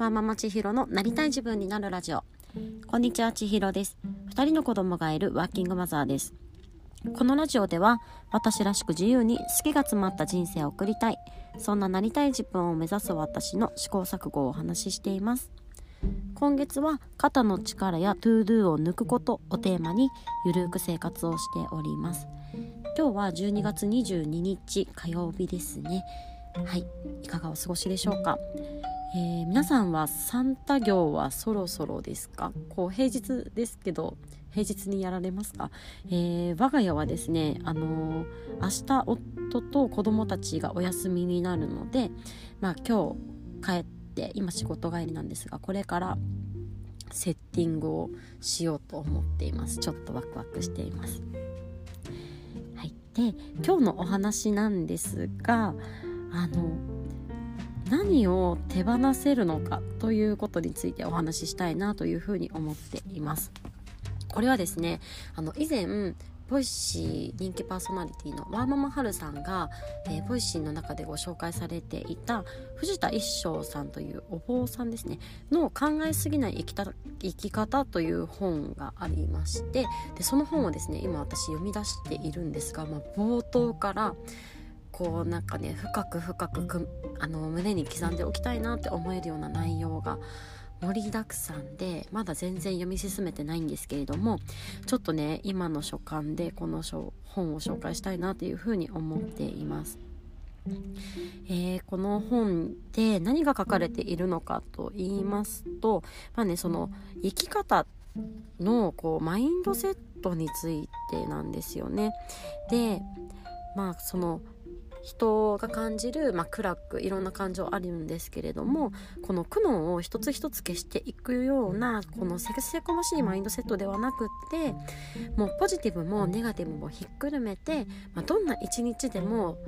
ワーママ千尋のなりたい自分になるラジオ。こんにちは千尋です。2人の子供がいるワーキングマザーです。このラジオでは私らしく自由に好きが詰まった人生を送りたい。そんななりたい自分を目指す私の試行錯誤をお話ししています。今月は肩の力や ToDo を抜くことをテーマにゆるく生活をしております。今日は12月22日火曜日ですね。はい。いかがお過ごしでしょうか、えー、皆さんはサンタ業はそろそろですか？こう平日ですけど平日にやられますか、えー、我が家はですねあのー、明日夫と子供たちがお休みになるのでまあ今日帰って今仕事帰りなんですがこれからセッティングをしようと思っています。ちょっとワクワクしています。はい。で今日のお話なんですがあの何を手放せるのかということについてお話ししたいなというふうに思っています。これはですねあの以前ボイシー人気パーソナリティのワーママハルさんが、えー、ボイシーの中でご紹介されていた藤田一照さんというお坊さんですねの考えすぎない生きた生き方という本がありましてでその本をですね今私読み出しているんですが、まあ、冒頭からこうなんかね深く深くあの胸に刻んでおきたいなって思えるような内容が盛りだくさんでまだ全然読み進めてないんですけれどもちょっとね今の書簡でこの本を紹介したいなというふうに思っています。えー、この本で何が書かれているのかと言いますと、まあね、その生き方のこうマインドセットについてなんですよね。でまあその人が感じる、まあ、暗くいろんな感情あるんですけれどもこの苦悩を一つ一つ消していくようなこのせせこましいマインドセットではなくってもうポジティブもネガティブもひっくるめて、まあ、どんな一日でも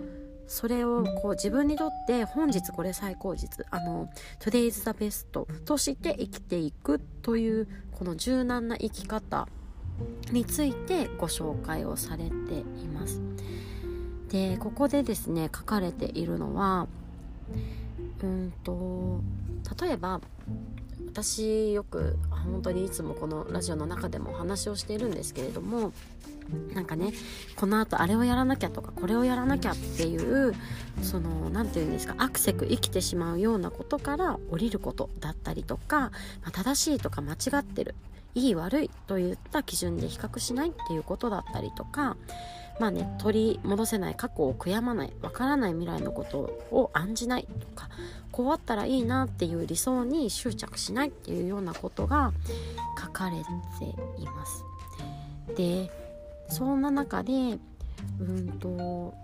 それをこう自分にとって本日これ最高日あの Today is the best として生きていくというこの柔軟な生き方についてご紹介をされています。でここでですね書かれているのはうんと例えば私よく本当にいつもこのラジオの中でもお話をしているんですけれどもなんかねこのあとあれをやらなきゃとかこれをやらなきゃっていうその何て言うんですかアクセク生きてしまうようなことから降りることだったりとか、まあ、正しいとか間違ってるいい悪いといった基準で比較しないっていうことだったりとかまあね取り戻せない過去を悔やまないわからない未来のことを案じないとかこうあったらいいなっていう理想に執着しないっていうようなことが書かれています。でそんな中でうんと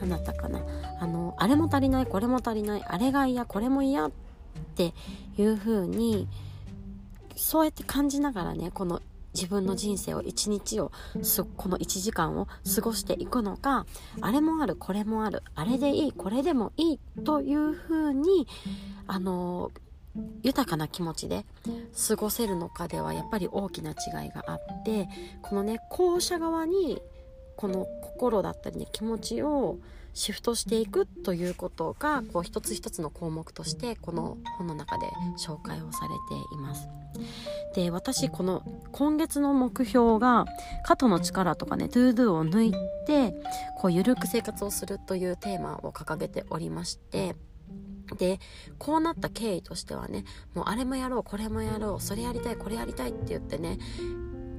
何だったかなあのあれも足りないこれも足りないあれが嫌これも嫌っていう風にそうやって感じながらねこの自分の人生を一日をこの1時間を過ごしていくのかあれもあるこれもあるあれでいいこれでもいいというふうにあの豊かな気持ちで過ごせるのかではやっぱり大きな違いがあってこのね後者側にこの心だったりね気持ちをシフトしていくということがこう一つ一つの項目としてこの本の中で紹介をされています。で私この今月の目標が肩の力とかね ToDo を抜いてこう緩く生活をするというテーマを掲げておりましてでこうなった経緯としてはねもうあれもやろうこれもやろうそれやりたいこれやりたいって言ってね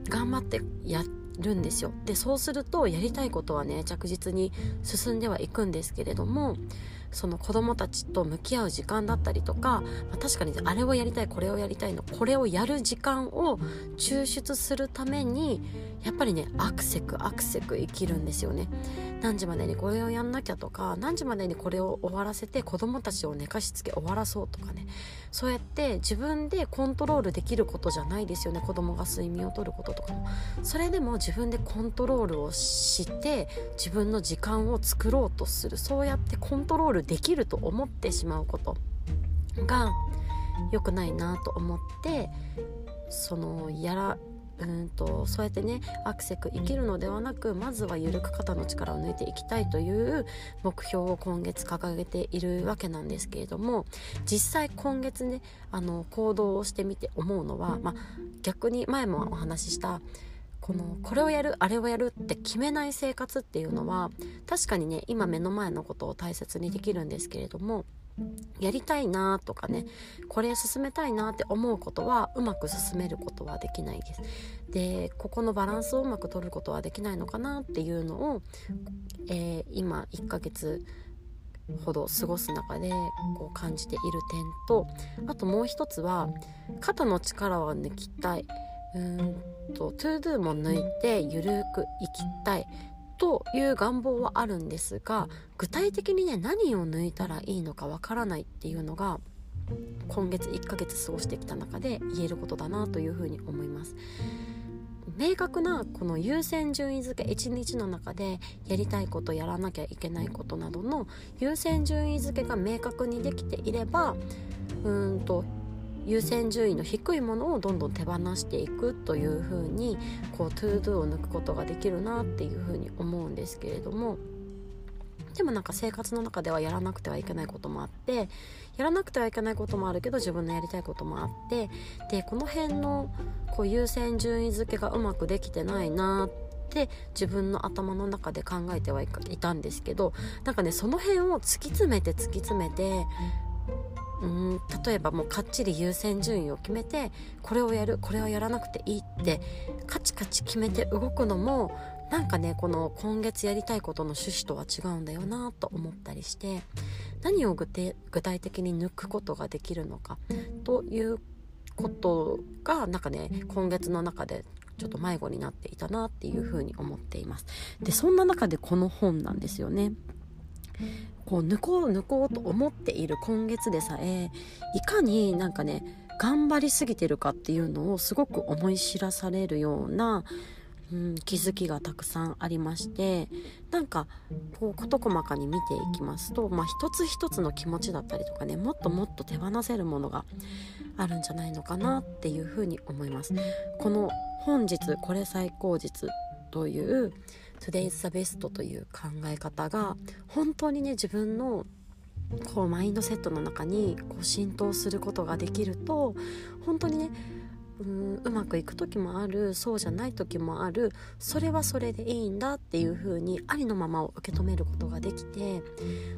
頑張ってやるんですよ。でそうするとやりたいことはね着実に進んではいくんですけれどもその子供たちと向き合う時間だったりとか、まあ、確かにあれをやりたいこれをやりたいのこれをやる時間を抽出するためにやっぱりねアクセクアクセク生きるんですよね。何時までにこれをやんなきゃとか何時までにこれを終わらせて子供たちを寝かしつけ終わらそうとかね。そうやって自分でコントロールできることじゃないですよね。子供が睡眠をとることとかも。それでも自分でコントロールをして自分の時間を作ろうとする。そうやってコントロールできると思ってしまうことが良くないなと思ってそのやらうんとそうやってねアクセク生きるのではなくまずは緩く肩の力を抜いていきたいという目標を今月掲げているわけなんですけれども実際今月ねあの行動をしてみて思うのは、まあ、逆に前もお話ししたこのこれをやるあれをやるって決めない生活っていうのは確かにね今目の前のことを大切にできるんですけれどもやりたいなとかねこれ進めたいなって思うことはうまく進めることはできないです。でここのバランスをうまく取ることはできないのかなっていうのを、えー、今1ヶ月ほど過ごす中でこう感じている点とあともう一つは肩の力は抜きたい。うんと ToDo も抜いてゆるく生きたいという願望はあるんですが具体的にね何を抜いたらいいのかわからないっていうのが今月1ヶ月過ごしてきた中で言えることだなというふうに思います。明確なこの優先順位付け1日の中でやりたいことやらなきゃいけないことなどの優先順位付けが明確にできていればうんと優先順位の低いものをどんどん手放していくというふうにこう ToDo を抜くことができるなっていうふうに思うんですけれどもでもなんか生活の中ではやらなくてはいけないこともあってやらなくてはいけないこともあるけど自分のやりたいこともあってでこの辺のこう優先順位付けがうまくできてないなって自分の頭の中で考えてはいたんですけどなんかねその辺を突き詰めて突き詰めてうん例えばもうかっちり優先順位を決めてこれをやるこれはやらなくていいってカチカチ決めて動くのもなんかねこの今月やりたいことの趣旨とは違うんだよなと思ったりして何を具体的に抜くことができるのかということがなんかね今月の中でちょっと迷子になっていたなっていうふうに思っています。でそんな中でこの本なんですよね。こう抜こう抜こうと思っている今月でさえいかになんかね頑張りすぎてるかっていうのをすごく思い知らされるような、うん、気づきがたくさんありましてなんかこう事細かに見ていきますと、まあ、一つ一つの気持ちだったりとかねもっともっと手放せるものがあるんじゃないのかなっていうふうに思います。この本日これ最高日という Today's the best という考え方が本当にね自分のこうマインドセットの中にこう浸透することができると本当にねうんうまくいく時もあるそうじゃない時もあるそれはそれでいいんだっていう風にありのままを受け止めることができて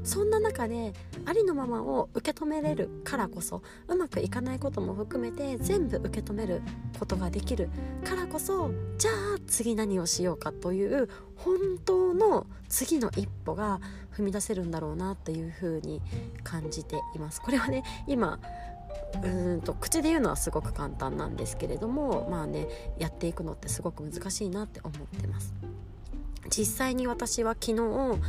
そんな中でありのままを受け止めれるからこそうまくいかないことも含めて全部受け止めることができるからこそじゃあ次何をしようかという本当の次の一歩が踏み出せるんだろうなっていう風に感じています。これはね今うんと口で言うのはすごく簡単なんですけれどもまあねやっていくのってすごく難しいなって思ってます。実際に私は昨日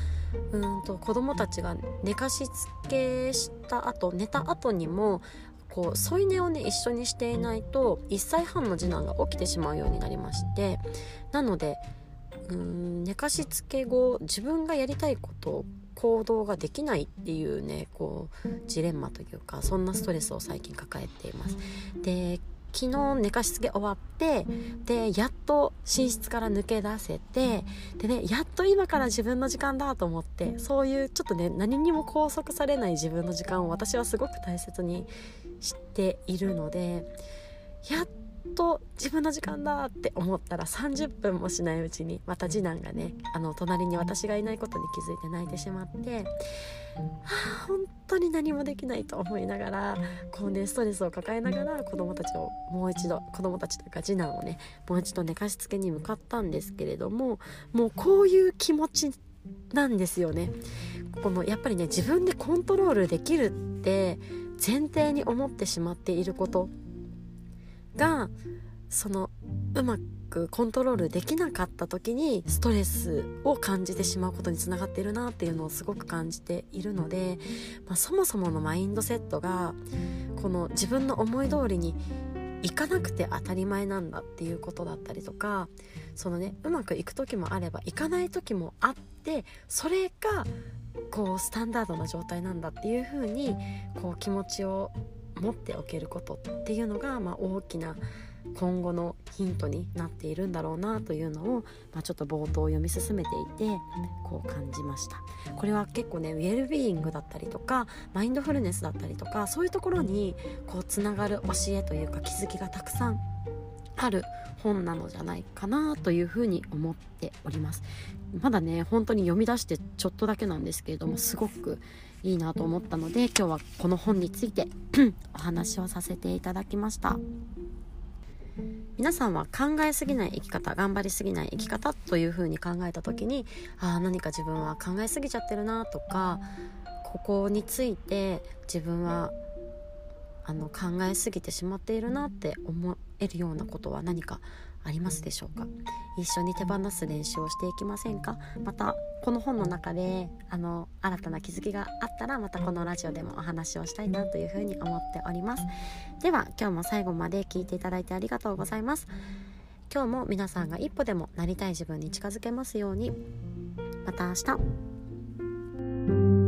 うんと子供たちが寝かしつけした後寝た後にもこう添い寝をね一緒にしていないと1歳半の次男が起きてしまうようになりましてなのでうん寝かしつけ後自分がやりたいこと行動ができないっていうねこうジレンマというかそんなストレスを最近抱えています。で昨日寝かしつけ終わってでやっと寝室から抜け出せてでねやっと今から自分の時間だと思ってそういうちょっとね何にも拘束されない自分の時間を私はすごく大切にしているのでやっと自分の時間だって思ったら30分もしないうちにまた次男がねあの隣に私がいないことに気づいて泣いてしまってあ本当に何もできないと思いながらこうねストレスを抱えながら子供たちをもう一度子供たちというか次男をねもう一度寝かしつけに向かったんですけれどももうこういう気持ちなんですよね。このやっぱりね自分でコントロールできるって前提に思ってしまっていることがそのうまくコントロールできなかった時にストレスを感じてしまうことにつながっているなっていうのをすごく感じているので、まあ、そもそものマインドセットがこの自分の思い通りにいかなくて当たり前なんだっていうことだったりとかそのねうまくいく時もあればいかない時もあってそれがこうスタンダードな状態なんだっていうふうにこう気持ちを持っておけることっていうのが、まあ、大きな今後のヒントになっているんだろうなというのを、まあ、ちょっと冒頭読み進めていてこう感じました。これは結構ねウェルビーイングだったりとかマインドフルネスだったりとかそういうところにこうつながる教えというか気づきがたくさんある本なのじゃないかなというふうに思っております。まだね本当に読み出してちょっとだけなんですけれどもすごくいいなと思ったので今日はこの本について お話をさせていただきました。皆さんは考えすぎない生き方頑張りすぎない生き方というふうに考えた時にああ何か自分は考えすぎちゃってるなとかここについて自分はあの考えすぎてしまっているなって思えるようなことは何かありますでしょうか？一緒に手放す練習をしていきませんか？またこの本の中であの新たな気づきがあったらまたこのラジオでもお話をしたいなというふうに思っております。では今日も最後まで聞いていただいてありがとうございます。今日も皆さんが一歩でもなりたい自分に近づけますように。また明日。